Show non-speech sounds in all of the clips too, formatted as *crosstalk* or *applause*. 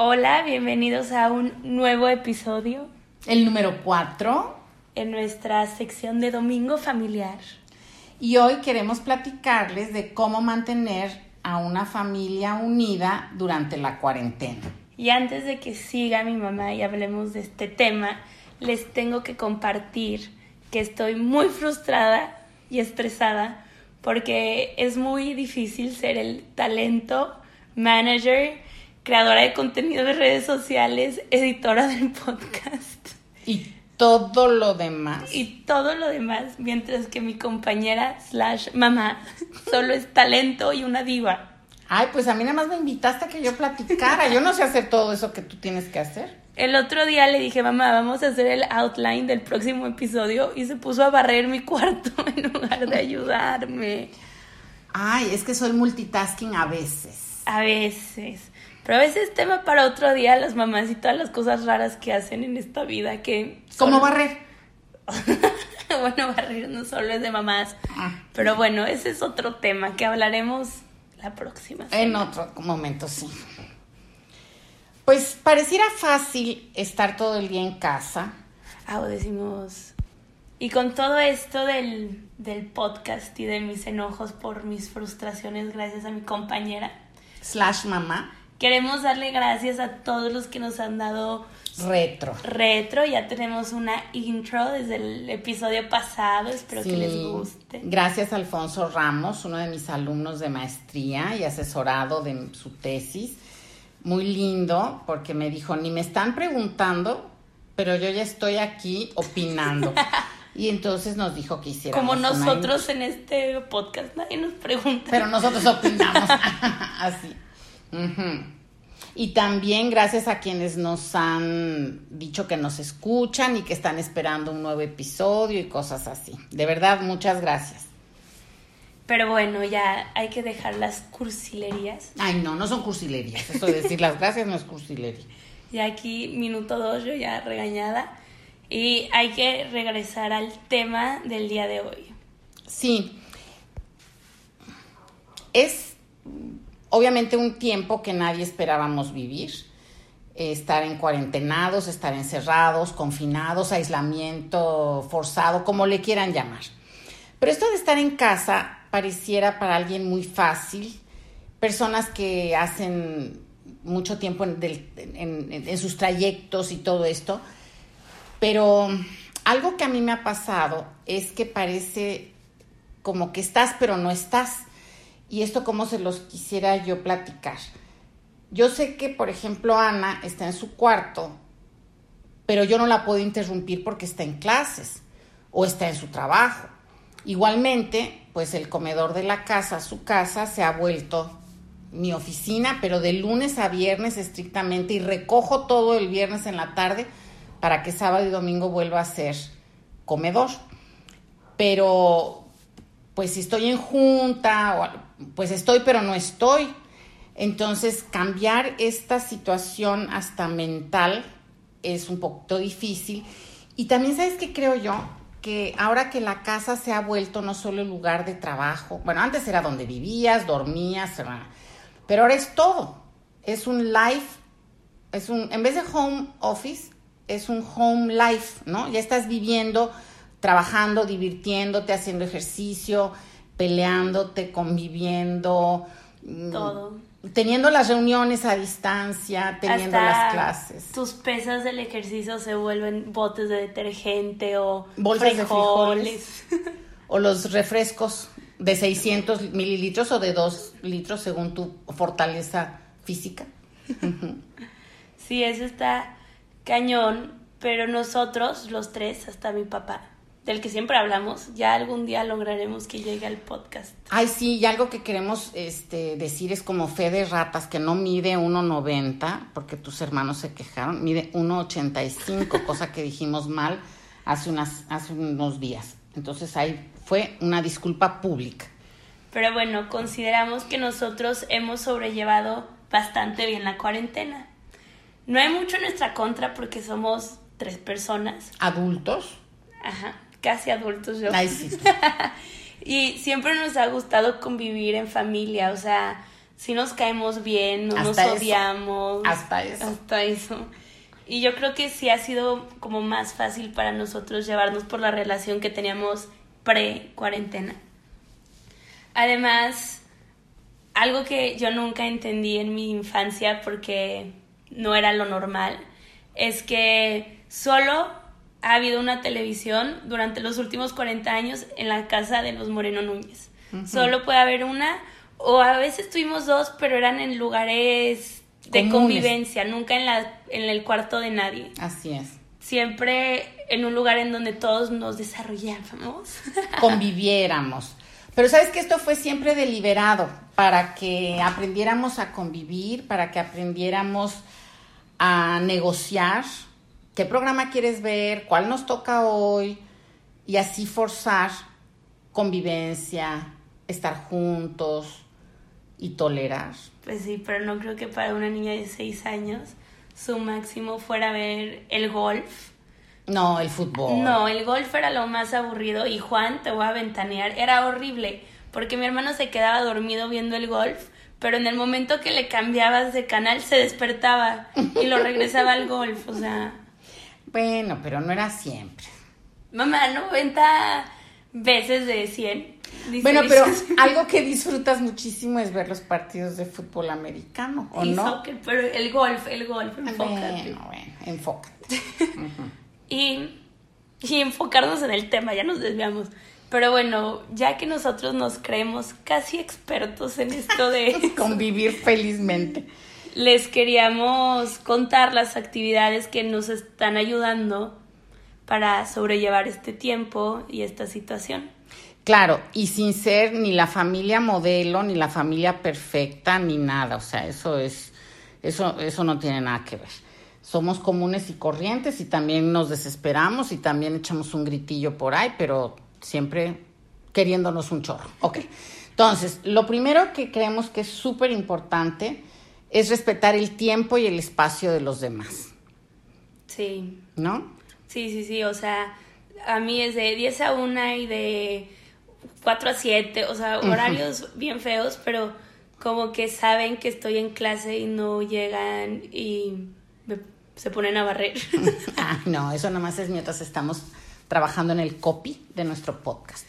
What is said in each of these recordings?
Hola, bienvenidos a un nuevo episodio El número 4. en nuestra sección de Domingo Familiar. Y hoy queremos platicarles de cómo mantener a una familia unida durante la cuarentena. Y antes de que siga mi mamá y hablemos de este tema, les tengo que compartir que estoy muy frustrada y estresada porque es muy difícil ser el talento, manager, creadora de contenido de redes sociales, editora del podcast Y todo lo demás. y todo lo demás, mientras que mi compañera slash mamá *laughs* solo es talento y una diva. Ay, pues a mí nada más me invitaste a que yo platicara. Yo no sé hacer todo eso que tú tienes que hacer. El otro día le dije, mamá, vamos a hacer el outline del próximo episodio y se puso a barrer mi cuarto *laughs* en lugar de ayudarme. Ay, es que soy multitasking a veces. A veces. Pero a veces tema para otro día las mamás y todas las cosas raras que hacen en esta vida que... son- ¿Cómo barrer? *laughs* bueno, barrer no solo es de mamás. Ah. Pero bueno, ese es otro tema que hablaremos la próxima. En semana. otro momento, sí. Pues pareciera fácil estar todo el día en casa. Ah, o decimos... Y con todo esto del, del podcast y de mis enojos por mis frustraciones gracias a mi compañera, Slash mamá. Queremos darle gracias a todos los que nos han dado Retro. retro. Ya tenemos una intro desde el episodio pasado, espero que les guste. Gracias a Alfonso Ramos, uno de mis alumnos de maestría y asesorado de su tesis. Muy lindo, porque me dijo, ni me están preguntando, pero yo ya estoy aquí opinando. *laughs* y entonces nos dijo que hiciéramos Como una nosotros en este podcast, nadie nos pregunta. Pero nosotros opinamos *laughs* *laughs* así. Ujú. Y también gracias a quienes nos han dicho que nos escuchan y que están esperando un nuevo episodio y cosas así. De verdad, muchas gracias. Pero bueno, ya hay que dejar las cursilerías. Ay, no, no son cursilerías. Eso de decir las gracias no es cursilería. Y aquí, minuto dos, yo ya regañada. Y hay que regresar al tema del día de hoy. Sí. Es obviamente un tiempo que nadie esperábamos vivir. Eh, Estar en cuarentenados, estar encerrados, confinados, aislamiento forzado, como le quieran llamar. Pero esto de estar en casa pareciera para alguien muy fácil. Personas que hacen mucho tiempo en, sus trayectos y todo esto. Pero algo que a mí me ha pasado es que parece como que estás pero no estás. Y esto como se los quisiera yo platicar. Yo sé que, por ejemplo, Ana está en su cuarto, pero yo no la puedo interrumpir porque está en clases o está en su trabajo. Igualmente, pues el comedor de la casa, su casa, se ha vuelto mi oficina, pero de lunes a viernes estrictamente y recojo todo el viernes en la tarde para que sábado y domingo vuelva a ser comedor. Pero pues si estoy en junta, o, pues estoy pero no estoy. Entonces cambiar esta situación hasta mental es un poquito difícil. Y también sabes que creo yo que ahora que la casa se ha vuelto no solo el lugar de trabajo, bueno, antes era donde vivías, dormías, pero ahora es todo. Es un life, es un, en vez de home office, es un home life, ¿no? Ya estás viviendo, trabajando, divirtiéndote, haciendo ejercicio, peleándote, conviviendo, mm, Todo. teniendo las reuniones a distancia, teniendo Hasta las clases. Tus pesas del ejercicio se vuelven botes de detergente o Bolsas de frijoles. O los refrescos de 600 mililitros o de 2 litros según tu fortaleza física. *laughs* Sí, eso está cañón, pero nosotros, los tres, hasta mi papá, del que siempre hablamos, ya algún día lograremos que llegue al podcast. Ay, sí, y algo que queremos este, decir es como fe de ratas, que no mide 1,90, porque tus hermanos se quejaron, mide 1,85, *laughs* cosa que dijimos mal hace, unas, hace unos días. Entonces ahí fue una disculpa pública. Pero bueno, consideramos que nosotros hemos sobrellevado bastante bien la cuarentena. No hay mucho en nuestra contra porque somos tres personas, Adultos, ajá, casi adultos yo. ay sí, *laughs* Y siempre nos ha gustado convivir en familia, o sea, sí nos caemos bien, no nos Hasta eso. odiamos. Hasta eso. Hasta eso. Y yo creo que sí ha sido como más fácil para nosotros llevarnos por la relación que teníamos pre-cuarentena. Además, algo que yo nunca entendí en mi infancia porque no era lo normal, es que solo ha habido una televisión durante los últimos 40 años en la casa de los Moreno Núñez. Solo puede haber una, o a veces tuvimos dos, pero eran en lugares de Comunes. convivencia, nunca en, la, en el cuarto de nadie. Así es. Siempre en un lugar en donde todos nos desarrollábamos. *laughs* Conviviéramos. Pero sabes que esto fue siempre deliberado para que aprendiéramos a convivir, para que aprendiéramos a negociar qué programa quieres ver, cuál nos toca hoy y así forzar convivencia, estar juntos y tolerar. Pues sí, pero no creo que para una niña de 6 años su máximo fuera ver el golf. No, el fútbol. No, el golf era lo más aburrido y Juan, te voy a ventanear, era horrible porque mi hermano se quedaba dormido viendo el golf, pero en el momento que le cambiabas de canal se despertaba y lo regresaba al golf, o sea, Bueno, pero no era siempre. mamá, 90 veces de 100. dice Bueno, pero *laughs* algo que disfrutas muchísimo es ver los partidos de fútbol americano, ¿o Y no? soccer, pero el golf, el golf, enfócate. Bueno, bueno, enfócate. *laughs* Y enfocarnos en el tema, ya nos desviamos. Pero bueno, ya que nosotros nos creemos casi expertos en esto de... *laughs* Convivir felizmente. Les queríamos contar las actividades que nos están ayudando para sobrellevar este tiempo y esta situación. Claro, y sin ser ni la familia modelo, ni la familia perfecta, ni nada. O sea, eso es, eso, eso no tiene nada que ver. Somos comunes y corrientes y también nos desesperamos y también echamos un gritillo por ahí, pero siempre queriéndonos un chorro. Ok. Entonces, lo primero que creemos que es súper importante es respetar el tiempo y el espacio de los demás, Sí, ¿no? sí, sí, sí. O sea, a mí es de 10 a 1 y de 4 a 7. O sea, horarios bien feos, pero como que saben que estoy en clase y no llegan y me- se ponen a barrer. *laughs* Ah, no, eso nomás es mientras estamos trabajando en el copy de nuestro podcast.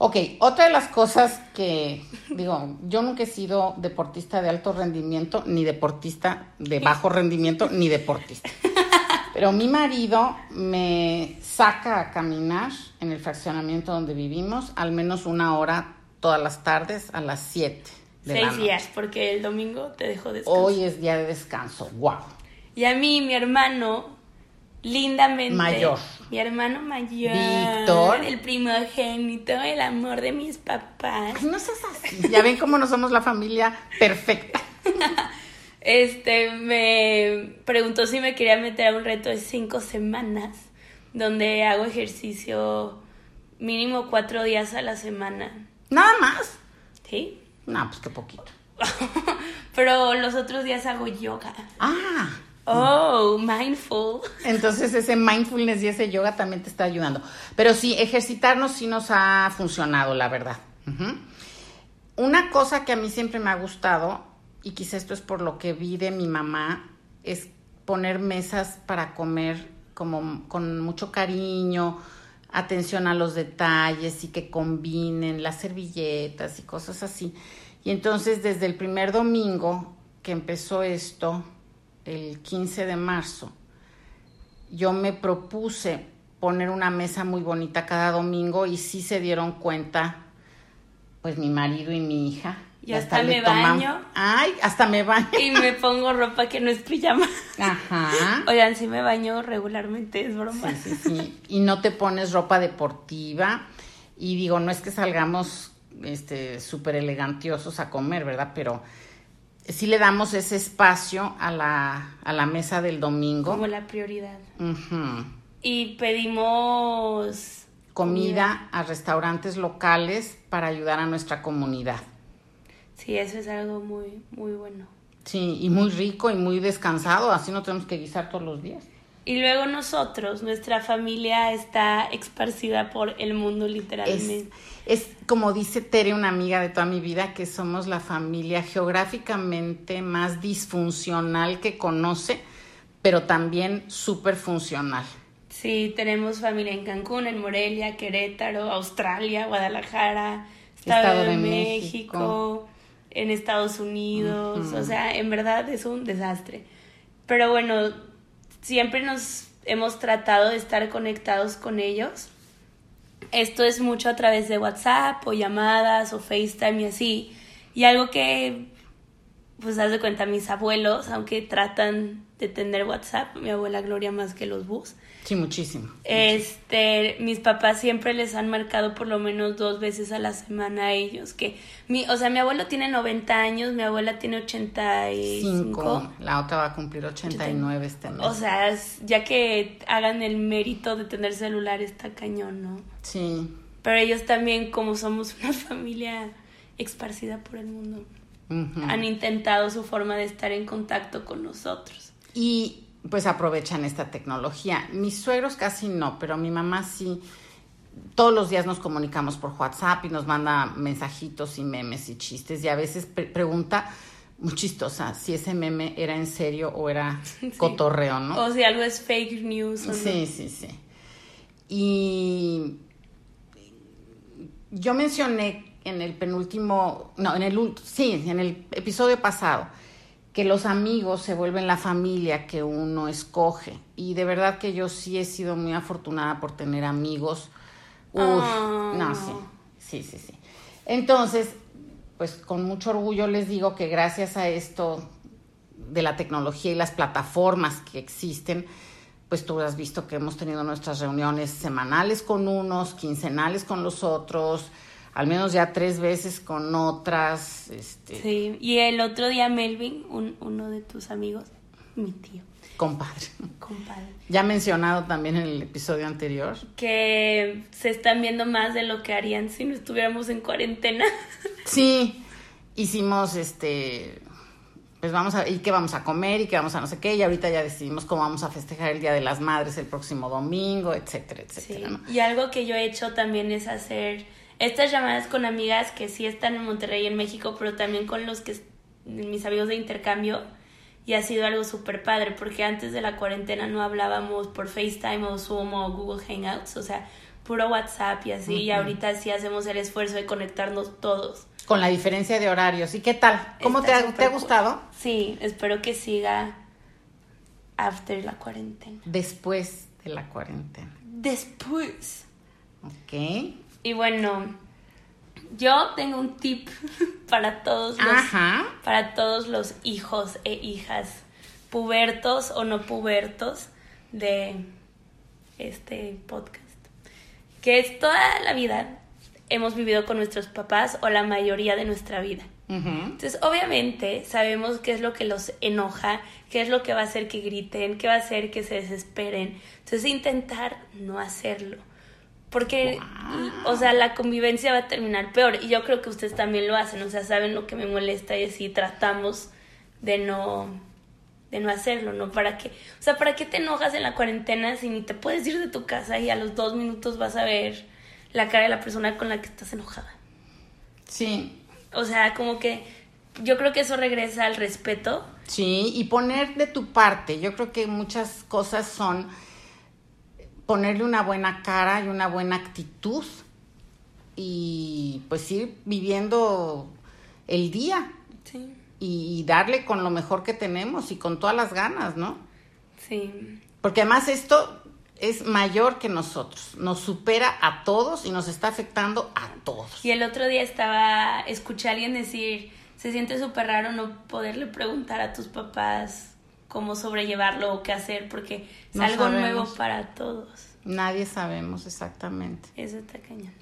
Ok, otra de las cosas que, digo, yo nunca he sido deportista de alto rendimiento, ni deportista de bajo rendimiento, ni deportista. Pero mi marido me saca a caminar en el fraccionamiento donde vivimos al menos una hora todas las tardes a las 7 de la Seis días, porque el domingo te dejo descansar. Hoy es día de descanso, wow. Y a mí, mi hermano, lindamente. Mayor. Mi hermano mayor. Víctor. El primogénito, el amor de mis papás. Ay, no seas así. Ya ven cómo no somos la familia perfecta. *laughs* Este, me preguntó si me quería meter a un reto de cinco semanas, donde hago ejercicio mínimo cuatro días a la semana. Nada más. ¿Sí? No, pues qué poquito. *laughs* Pero los otros días hago yoga. Ah, Oh, mindful. entonces ese mindfulness y ese yoga también te está ayudando. Pero sí, ejercitarnos sí nos ha funcionado, la verdad. Una cosa que a mí siempre me ha gustado, y quizá esto es por lo que vi de mi mamá, es poner mesas para comer como con mucho cariño, atención a los detalles y que combinen las servilletas y cosas así. Y entonces desde el primer domingo que empezó esto, el 15 de marzo, yo me propuse poner una mesa muy bonita cada domingo y sí se dieron cuenta, pues mi marido y mi hija. Y hasta me baño. Ay, hasta me baño. Y me pongo ropa que no es pijama. Ajá. Oigan, sí me baño regularmente, es broma. Sí, sí, sí. Y no te pones ropa deportiva. Y digo, no es que salgamos este súper elegantiosos a comer, ¿verdad? Pero sí le damos ese espacio a la, a la mesa del domingo. Como la prioridad. Y pedimos Comida a restaurantes locales para ayudar a nuestra comunidad. Sí, eso es algo muy, muy bueno. Sí, y muy rico y muy descansado, así no tenemos que guisar todos los días. Y luego nosotros, nuestra familia está esparcida por el mundo literalmente. es como dice Tere, una amiga de toda mi vida, que somos la familia geográficamente más disfuncional que conoce, pero también súper funcional. Sí, tenemos familia en Cancún, en Morelia, Querétaro, Australia, Guadalajara, Estado, Estado de, de México, México. en Estados Unidos. O sea, en verdad es un desastre. Pero bueno, siempre nos hemos tratado de estar conectados con ellos. Esto es mucho a través de WhatsApp o llamadas o FaceTime y así. Y algo que, pues, haz de cuenta, mis abuelos, aunque tratan de tener WhatsApp, mi abuela Gloria más que los bus, Sí, muchísimo. este, mis papás siempre les han marcado por lo menos dos veces a la semana a ellos, que mi, o sea, mi abuelo tiene 90 años, mi abuela tiene 85. Cinco. La otra va a cumplir 89 este mes. O sea, ya que hagan el mérito de tener celular está cañón, ¿no? sí. Pero ellos también, como somos una *laughs* familia esparcida por el mundo, han intentado su forma de estar en contacto con nosotros. Y pues aprovechan esta tecnología. Mis suegros casi no, pero mi mamá sí. Todos los días nos comunicamos por WhatsApp y nos manda mensajitos y memes y chistes y a veces pre- pregunta muy chistosa si ese meme era en serio o era *laughs* cotorreo, ¿no? O si algo es fake news o no. Sí, sí, sí. Y yo mencioné en el penúltimo, no, en el sí, en el episodio pasado, que los amigos se vuelven la familia que uno escoge. Y de verdad que yo sí he sido muy afortunada por tener amigos. Uy, Ah. no, sí, sí, sí, sí. Entonces, pues con mucho orgullo les digo que gracias a esto de la tecnología y las plataformas que existen, pues tú has visto que hemos tenido nuestras reuniones semanales con unos, quincenales con los otros, al menos ya tres veces con otras, este, Sí, y el otro día Melvin, un- uno de tus amigos, mi tío, compadre. compadre, Ya mencionado también en el episodio anterior. que se están viendo más de lo que harían si no estuviéramos en cuarentena. *laughs* Sí, hicimos este, pues vamos a, y qué vamos a comer y qué vamos a no sé qué, y ahorita ya decidimos cómo vamos a festejar el Día de las Madres el próximo domingo, etcétera, Sí, etcétera, ¿no? y algo que yo he hecho también es hacer estas llamadas con amigas que sí están en Monterrey, en México, pero también con los que mis amigos de intercambio. Y ha sido algo súper padre, porque antes de la cuarentena no hablábamos por FaceTime o Zoom o Google Hangouts, o sea, puro WhatsApp y así. Y ahorita sí hacemos el esfuerzo de conectarnos todos. Con la diferencia de horarios. ¿Y qué tal? ¿Cómo te ha, súper te ha cool. gustado? Sí, espero que siga after la cuarentena. Después de la cuarentena. Después. Ok. Y bueno, yo tengo un tip *laughs* para todos los, Ajá. para todos los hijos e hijas, pubertos o no pubertos de este podcast. Que es toda la vida hemos vivido con nuestros papás o la mayoría de nuestra vida. Entonces, obviamente, sabemos qué es lo que los enoja, qué es lo que va a hacer que griten, qué va a hacer que se desesperen. Entonces, intentar no hacerlo. Porque, o sea, la convivencia va a terminar peor. Y yo creo que ustedes también lo hacen. O sea, saben lo que me molesta y así tratamos de no, de no hacerlo, ¿no? ¿Para qué? O sea, ¿para qué te enojas en la cuarentena si ni te puedes ir de tu casa y a los dos minutos vas a ver la cara de la persona con la que estás enojada? Sí. O sea, como que yo creo que eso regresa al respeto. Sí, y poner de tu parte. Yo creo que muchas cosas son ponerle una buena cara y una buena actitud y pues ir viviendo el día Sí. y darle con lo mejor que tenemos y con todas las ganas, ¿no? Sí. Porque además esto es mayor que nosotros, nos supera a todos y nos está afectando a todos. Y el otro día estaba, escuché a alguien decir, se siente súper raro no poderle preguntar a tus papás cómo sobrellevarlo o qué hacer, porque es No algo sabemos. nuevo para todos. Nadie sabemos exactamente. Eso está cañón.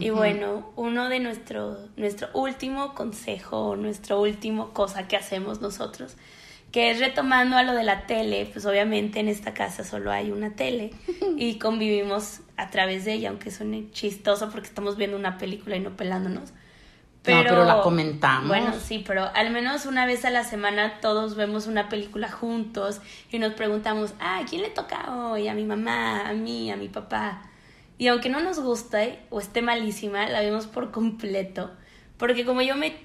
Y Ujú. bueno, uno de nuestro, nuestro último consejo, o nuestro último cosa que hacemos nosotros, que es retomando a lo de la tele, pues obviamente en esta casa solo hay una tele *laughs* y convivimos a través de ella, aunque suene chistoso porque estamos viendo una película y no pelándonos. No, pero la comentamos. Bueno, sí, pero al menos una vez a la semana todos vemos una película juntos y nos preguntamos, ah, ¿a quién le toca hoy? A mi mamá, a mí, a mi papá. Y aunque no nos guste o esté malísima, la vemos por completo. Porque como yo me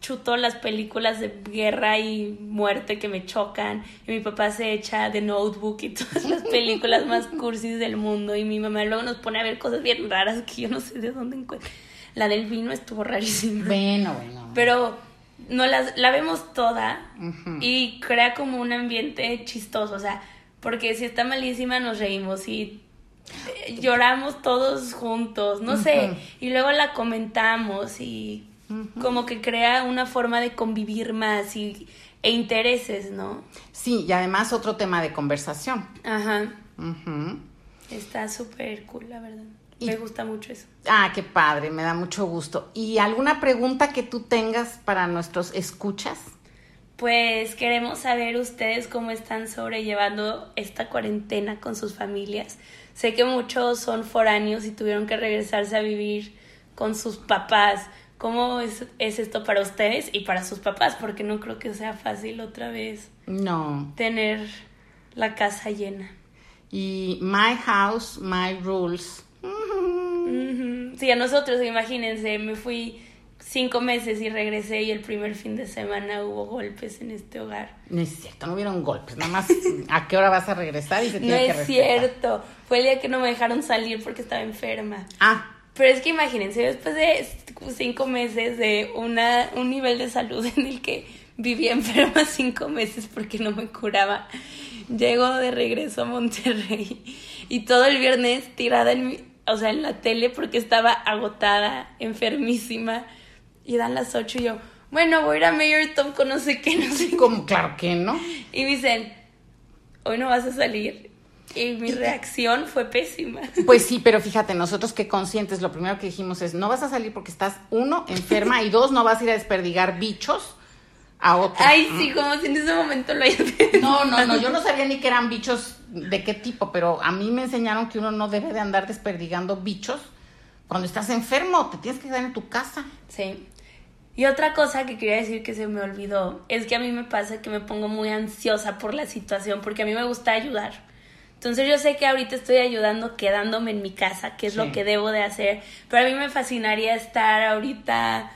chuto las películas de guerra y muerte que me chocan, y mi papá se echa de Notebook y *laughs* todas las películas más cursis del mundo, y mi mamá luego nos pone a ver cosas bien raras que yo no sé de dónde encuentro. La del vino estuvo rarísima. Bueno, bueno. Pero no las, la vemos toda y crea como un ambiente chistoso, o sea, porque si está malísima nos reímos y eh, lloramos todos juntos, no sé, y luego la comentamos y como que crea una forma de convivir más y, e intereses, ¿no? Sí, y además otro tema de conversación. Ajá. Está súper cool, la verdad. Me gusta mucho eso. Ah, qué padre, me da mucho gusto. ¿Y alguna pregunta que tú tengas para nuestros escuchas? Pues queremos saber ustedes cómo están sobrellevando esta cuarentena con sus familias. Sé que muchos son foráneos y tuvieron que regresarse a vivir con sus papás. ¿Cómo es, es esto para ustedes y para sus papás? Porque no creo que sea fácil otra vez. No. Tener la casa llena. Y my house, my rules Sí, a nosotros, imagínense, me fui cinco meses y regresé y el primer fin de semana hubo golpes en este hogar. No es cierto, no hubieron golpes, nada más a qué hora vas a regresar y se tiene no es cierto, fue el día que no me dejaron salir porque estaba enferma. Ah. Pero es que imagínense, después de cinco meses de una, un nivel de salud en el que vivía enferma *laughs* cinco meses porque no me curaba, llego de regreso a Monterrey y todo el viernes tirada en mi o sea, en la tele porque estaba agotada, enfermísima. Y dan las ocho y yo, bueno, voy a ir a Mayor Tom con no sé qué, no sé Como, claro que no. Y me dicen, hoy no vas a salir. Y mi reacción fue pésima. Pues sí, pero fíjate, nosotros que conscientes, lo primero que dijimos es, no vas a salir porque estás, uno, enferma, y dos, no vas a ir a desperdigar bichos a otro. Ay, sí, como si en ese momento lo hayas *laughs* No, no, no, yo no sabía ni que eran bichos de qué tipo, pero a mí me enseñaron que uno no debe de andar desperdigando bichos cuando estás enfermo, te tienes que quedar en tu casa. Sí. Y otra cosa que quería decir que se me olvidó es que a mí me pasa que me pongo muy ansiosa por la situación porque a mí me gusta ayudar. Entonces yo sé que ahorita estoy ayudando quedándome en mi casa, que es lo que debo de hacer, pero a mí me fascinaría estar ahorita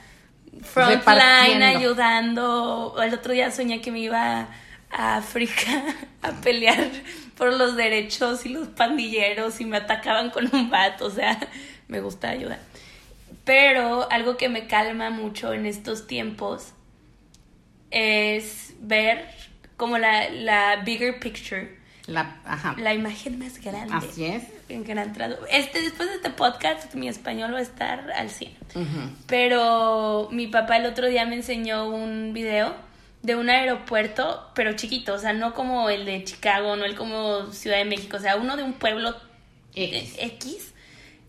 frontline ayudando. El otro día soñé que me iba a África *laughs* a pelear por los derechos y los pandilleros y me atacaban con un bat, o sea, me gusta ayudar. Pero algo que me calma mucho en estos tiempos es ver como la, la bigger picture. La, ajá. la imagen más grande. Así es. En gran este, después de este podcast, mi español va a estar al 100. Pero mi papá el otro día me enseñó un video de un aeropuerto, pero chiquito, o sea, no como el de Chicago, no el como Ciudad de México, o sea, uno de un pueblo X,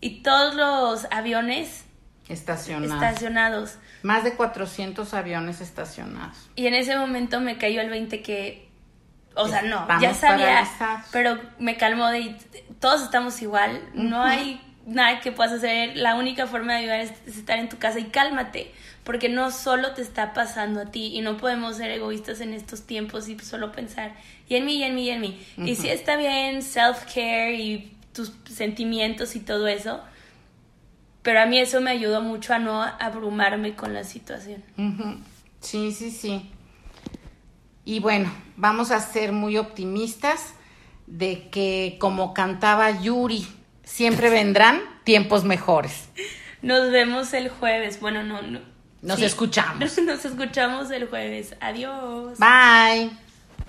y todos los aviones estacionados. estacionados. Más de 400 aviones estacionados. Y en ese momento me cayó el 20 que, o sea, no, ya sabía, pero me calmó de, todos estamos igual, no hay nada que puedas hacer, la única forma de ayudar es estar en tu casa y cálmate porque no solo te está pasando a ti y no podemos ser egoístas en estos tiempos y solo pensar y en mí, y en mí, y en mí. Y sí está bien self-care y tus sentimientos y todo eso, pero a mí eso me ayudó mucho a no abrumarme con la situación. Sí, sí, sí. Y bueno, vamos a ser muy optimistas de que como cantaba Yuri, siempre vendrán tiempos mejores. Nos vemos el jueves. Bueno, no, no nos escuchamos. *laughs* Nos escuchamos el jueves. Adiós. Bye.